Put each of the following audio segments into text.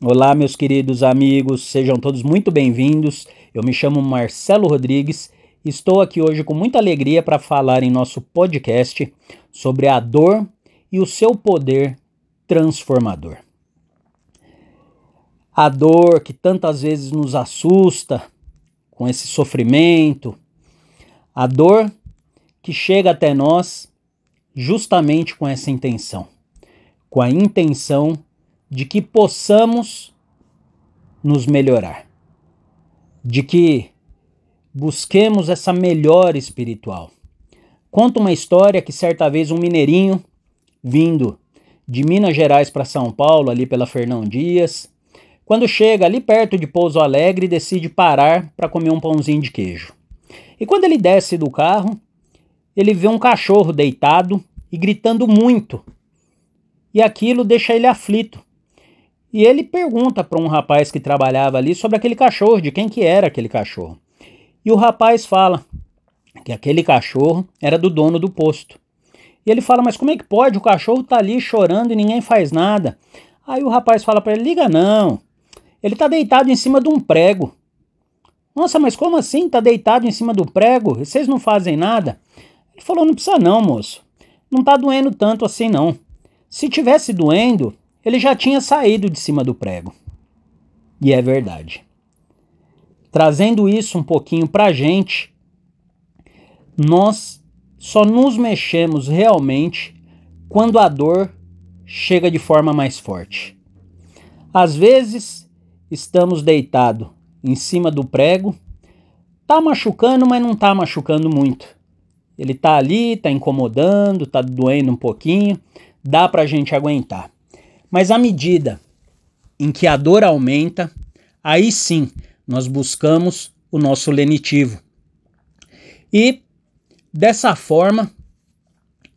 Olá, meus queridos amigos, sejam todos muito bem-vindos. Eu me chamo Marcelo Rodrigues e estou aqui hoje com muita alegria para falar em nosso podcast sobre a dor e o seu poder transformador. A dor que tantas vezes nos assusta com esse sofrimento, a dor que chega até nós justamente com essa intenção, com a intenção de que possamos nos melhorar, de que busquemos essa melhora espiritual. Conta uma história que certa vez um mineirinho vindo de Minas Gerais para São Paulo, ali pela Fernão Dias, quando chega ali perto de Pouso Alegre, decide parar para comer um pãozinho de queijo. E quando ele desce do carro, ele vê um cachorro deitado e gritando muito. E aquilo deixa ele aflito. E ele pergunta para um rapaz que trabalhava ali sobre aquele cachorro, de quem que era aquele cachorro. E o rapaz fala que aquele cachorro era do dono do posto. E ele fala: "Mas como é que pode? O cachorro tá ali chorando e ninguém faz nada". Aí o rapaz fala para ele: "Liga não. Ele tá deitado em cima de um prego". Nossa, mas como assim? Tá deitado em cima do prego? Vocês não fazem nada? Ele falou: "Não precisa não, moço. Não tá doendo tanto assim não. Se tivesse doendo, ele já tinha saído de cima do prego. E é verdade. Trazendo isso um pouquinho para a gente, nós só nos mexemos realmente quando a dor chega de forma mais forte. Às vezes, estamos deitados em cima do prego, tá machucando, mas não tá machucando muito. Ele tá ali, tá incomodando, tá doendo um pouquinho, dá pra gente aguentar. Mas à medida em que a dor aumenta, aí sim nós buscamos o nosso lenitivo. E dessa forma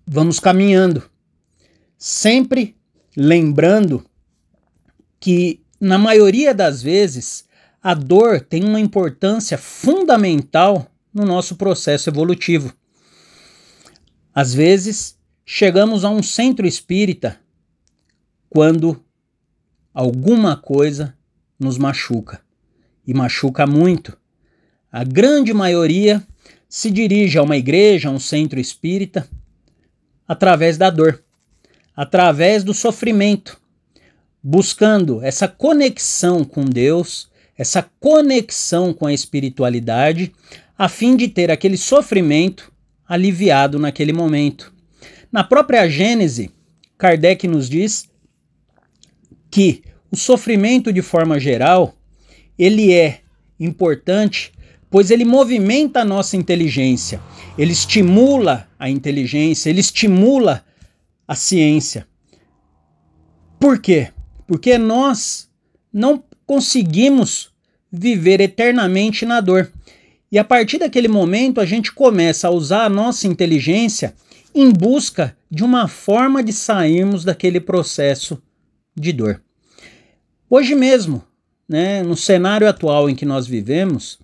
vamos caminhando, sempre lembrando que na maioria das vezes a dor tem uma importância fundamental no nosso processo evolutivo. Às vezes, chegamos a um centro espírita quando alguma coisa nos machuca e machuca muito. A grande maioria se dirige a uma igreja, a um centro espírita, através da dor, através do sofrimento, buscando essa conexão com Deus, essa conexão com a espiritualidade, a fim de ter aquele sofrimento aliviado naquele momento. Na própria Gênese, Kardec nos diz que o sofrimento de forma geral, ele é importante, pois ele movimenta a nossa inteligência, ele estimula a inteligência, ele estimula a ciência. Por quê? Porque nós não conseguimos viver eternamente na dor. E a partir daquele momento a gente começa a usar a nossa inteligência em busca de uma forma de sairmos daquele processo de dor. Hoje mesmo, né, no cenário atual em que nós vivemos,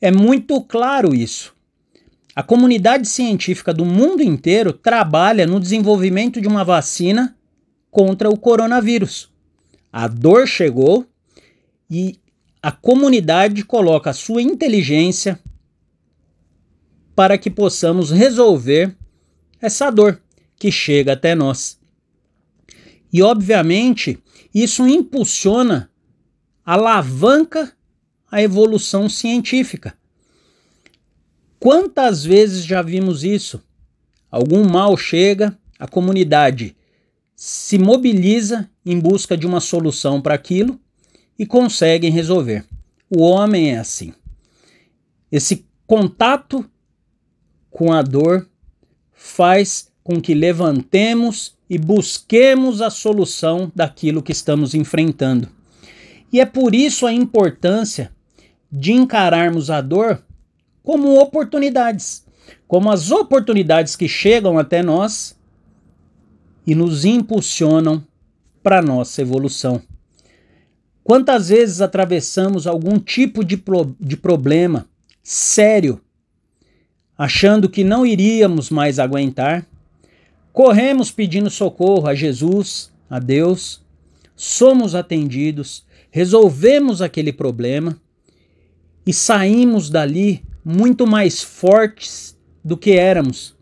é muito claro isso. A comunidade científica do mundo inteiro trabalha no desenvolvimento de uma vacina contra o coronavírus. A dor chegou e a comunidade coloca a sua inteligência para que possamos resolver essa dor que chega até nós. E, obviamente, isso impulsiona, alavanca a evolução científica. Quantas vezes já vimos isso? Algum mal chega, a comunidade se mobiliza em busca de uma solução para aquilo e conseguem resolver. O homem é assim. Esse contato com a dor faz com que levantemos e busquemos a solução daquilo que estamos enfrentando. E é por isso a importância de encararmos a dor como oportunidades, como as oportunidades que chegam até nós e nos impulsionam para nossa evolução. Quantas vezes atravessamos algum tipo de, pro de problema sério, achando que não iríamos mais aguentar, Corremos pedindo socorro a Jesus, a Deus, somos atendidos, resolvemos aquele problema e saímos dali muito mais fortes do que éramos.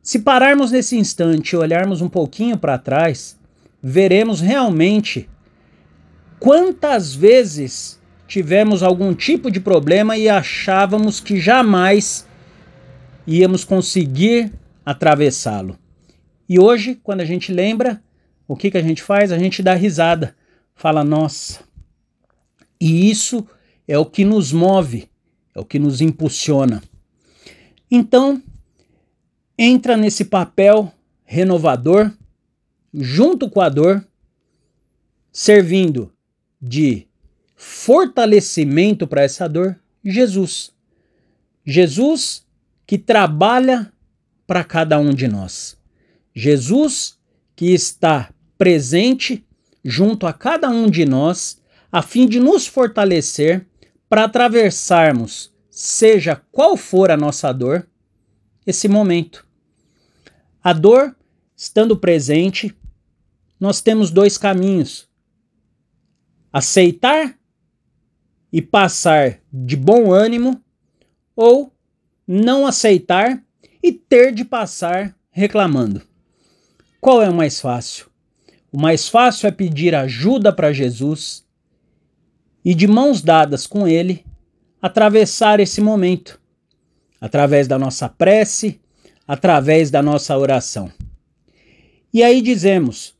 Se pararmos nesse instante e olharmos um pouquinho para trás, veremos realmente quantas vezes tivemos algum tipo de problema e achávamos que jamais íamos conseguir atravessá-lo. E hoje, quando a gente lembra, o que, que a gente faz? A gente dá risada, fala, nossa. E isso é o que nos move, é o que nos impulsiona. Então, entra nesse papel renovador, junto com a dor, servindo de fortalecimento para essa dor, Jesus. Jesus que trabalha para cada um de nós. Jesus que está presente junto a cada um de nós, a fim de nos fortalecer para atravessarmos, seja qual for a nossa dor, esse momento. A dor, estando presente, nós temos dois caminhos: aceitar e passar de bom ânimo, ou não aceitar e ter de passar reclamando. Qual é o mais fácil? O mais fácil é pedir ajuda para Jesus e, de mãos dadas com Ele, atravessar esse momento, através da nossa prece, através da nossa oração. E aí dizemos: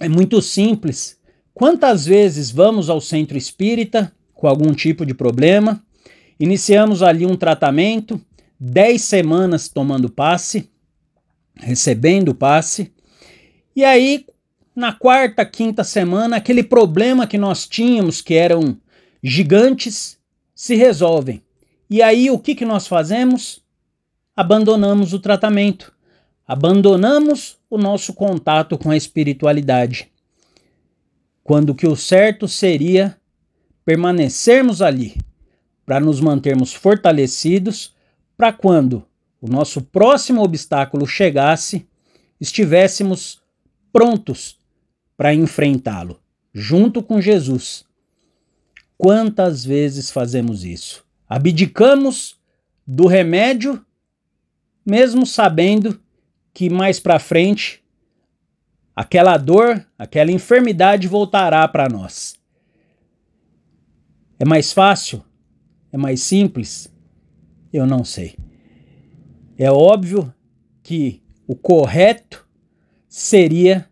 é muito simples. Quantas vezes vamos ao centro espírita com algum tipo de problema, iniciamos ali um tratamento, 10 semanas tomando passe, recebendo passe, e aí na quarta, quinta semana, aquele problema que nós tínhamos, que eram gigantes, se resolvem. E aí o que, que nós fazemos? Abandonamos o tratamento, abandonamos o nosso contato com a espiritualidade. Quando que o certo seria permanecermos ali, para nos mantermos fortalecidos, para quando o nosso próximo obstáculo chegasse, estivéssemos prontos para enfrentá-lo, junto com Jesus. Quantas vezes fazemos isso? Abdicamos do remédio, mesmo sabendo que mais para frente aquela dor, aquela enfermidade voltará para nós. É mais fácil? É mais simples? Eu não sei. É óbvio que o correto seria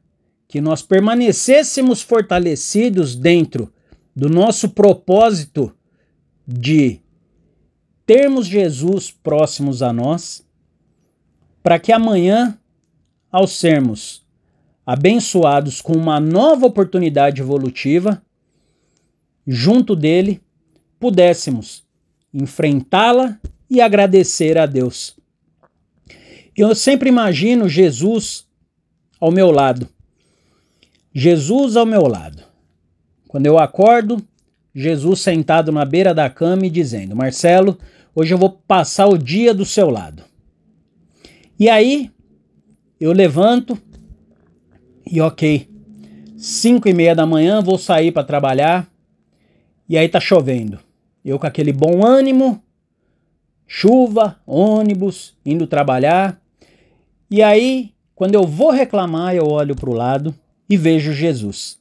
que nós permanecêssemos fortalecidos dentro do nosso propósito de termos Jesus próximos a nós, para que amanhã, ao sermos abençoados com uma nova oportunidade evolutiva, junto dele, pudéssemos enfrentá-la e agradecer a Deus. Eu sempre imagino Jesus ao meu lado, Jesus ao meu lado. Quando eu acordo, Jesus sentado na beira da cama e dizendo: Marcelo, hoje eu vou passar o dia do seu lado. E aí, eu levanto e ok, cinco e meia da manhã vou sair para trabalhar e aí tá chovendo. Eu com aquele bom ânimo, chuva, ônibus, indo trabalhar. E aí, quando eu vou reclamar, eu olho para o lado e vejo Jesus.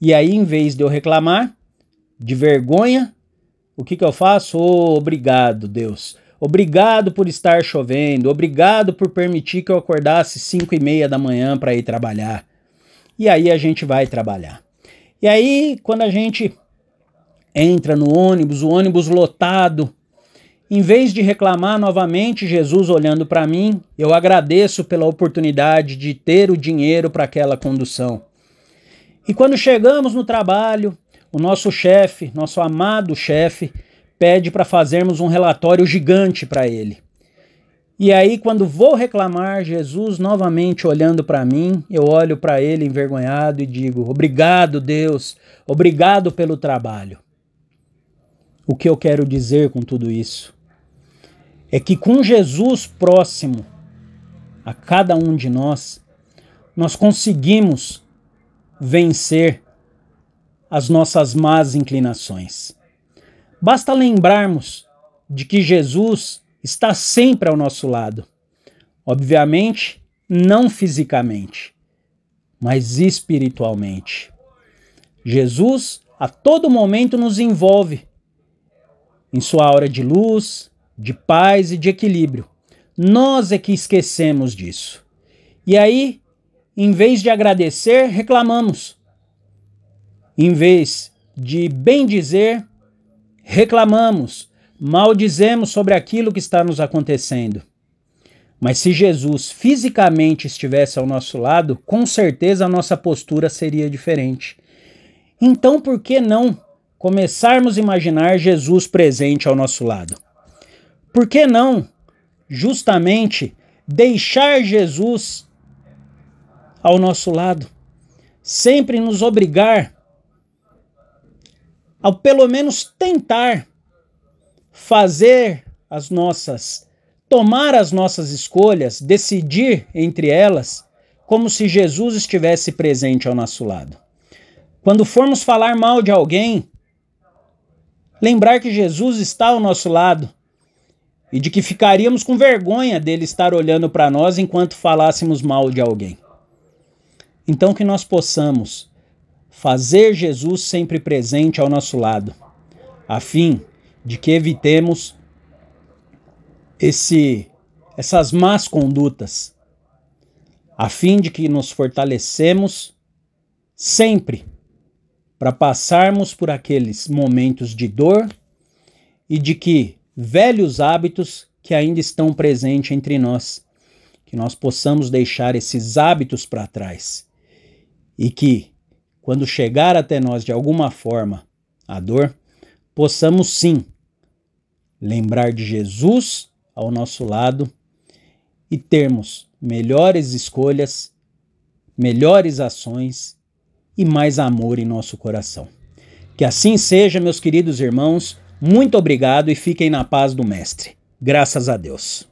E aí, em vez de eu reclamar, de vergonha, o que, que eu faço? Oh, obrigado, Deus. Obrigado por estar chovendo. Obrigado por permitir que eu acordasse 5 e meia da manhã para ir trabalhar. E aí a gente vai trabalhar. E aí, quando a gente entra no ônibus, o ônibus lotado, em vez de reclamar novamente, Jesus olhando para mim, eu agradeço pela oportunidade de ter o dinheiro para aquela condução. E quando chegamos no trabalho, o nosso chefe, nosso amado chefe, pede para fazermos um relatório gigante para ele. E aí, quando vou reclamar, Jesus novamente olhando para mim, eu olho para ele envergonhado e digo: Obrigado, Deus, obrigado pelo trabalho. O que eu quero dizer com tudo isso? É que com Jesus próximo a cada um de nós, nós conseguimos vencer as nossas más inclinações. Basta lembrarmos de que Jesus está sempre ao nosso lado. Obviamente, não fisicamente, mas espiritualmente. Jesus a todo momento nos envolve em sua aura de luz, de paz e de equilíbrio. Nós é que esquecemos disso. E aí, em vez de agradecer, reclamamos. Em vez de bem dizer, reclamamos, maldizemos sobre aquilo que está nos acontecendo. Mas se Jesus fisicamente estivesse ao nosso lado, com certeza a nossa postura seria diferente. Então, por que não começarmos a imaginar Jesus presente ao nosso lado? Por que não, justamente, deixar Jesus ao nosso lado? Sempre nos obrigar ao pelo menos tentar fazer as nossas, tomar as nossas escolhas, decidir entre elas, como se Jesus estivesse presente ao nosso lado. Quando formos falar mal de alguém, lembrar que Jesus está ao nosso lado e de que ficaríamos com vergonha dele estar olhando para nós enquanto falássemos mal de alguém. Então, que nós possamos fazer Jesus sempre presente ao nosso lado, a fim de que evitemos esse essas más condutas, a fim de que nos fortalecemos sempre para passarmos por aqueles momentos de dor e de que velhos hábitos que ainda estão presentes entre nós, que nós possamos deixar esses hábitos para trás e que, quando chegar até nós de alguma forma a dor, possamos sim lembrar de Jesus ao nosso lado e termos melhores escolhas, melhores ações e mais amor em nosso coração. Que assim seja, meus queridos irmãos. Muito obrigado e fiquem na paz do Mestre. Graças a Deus.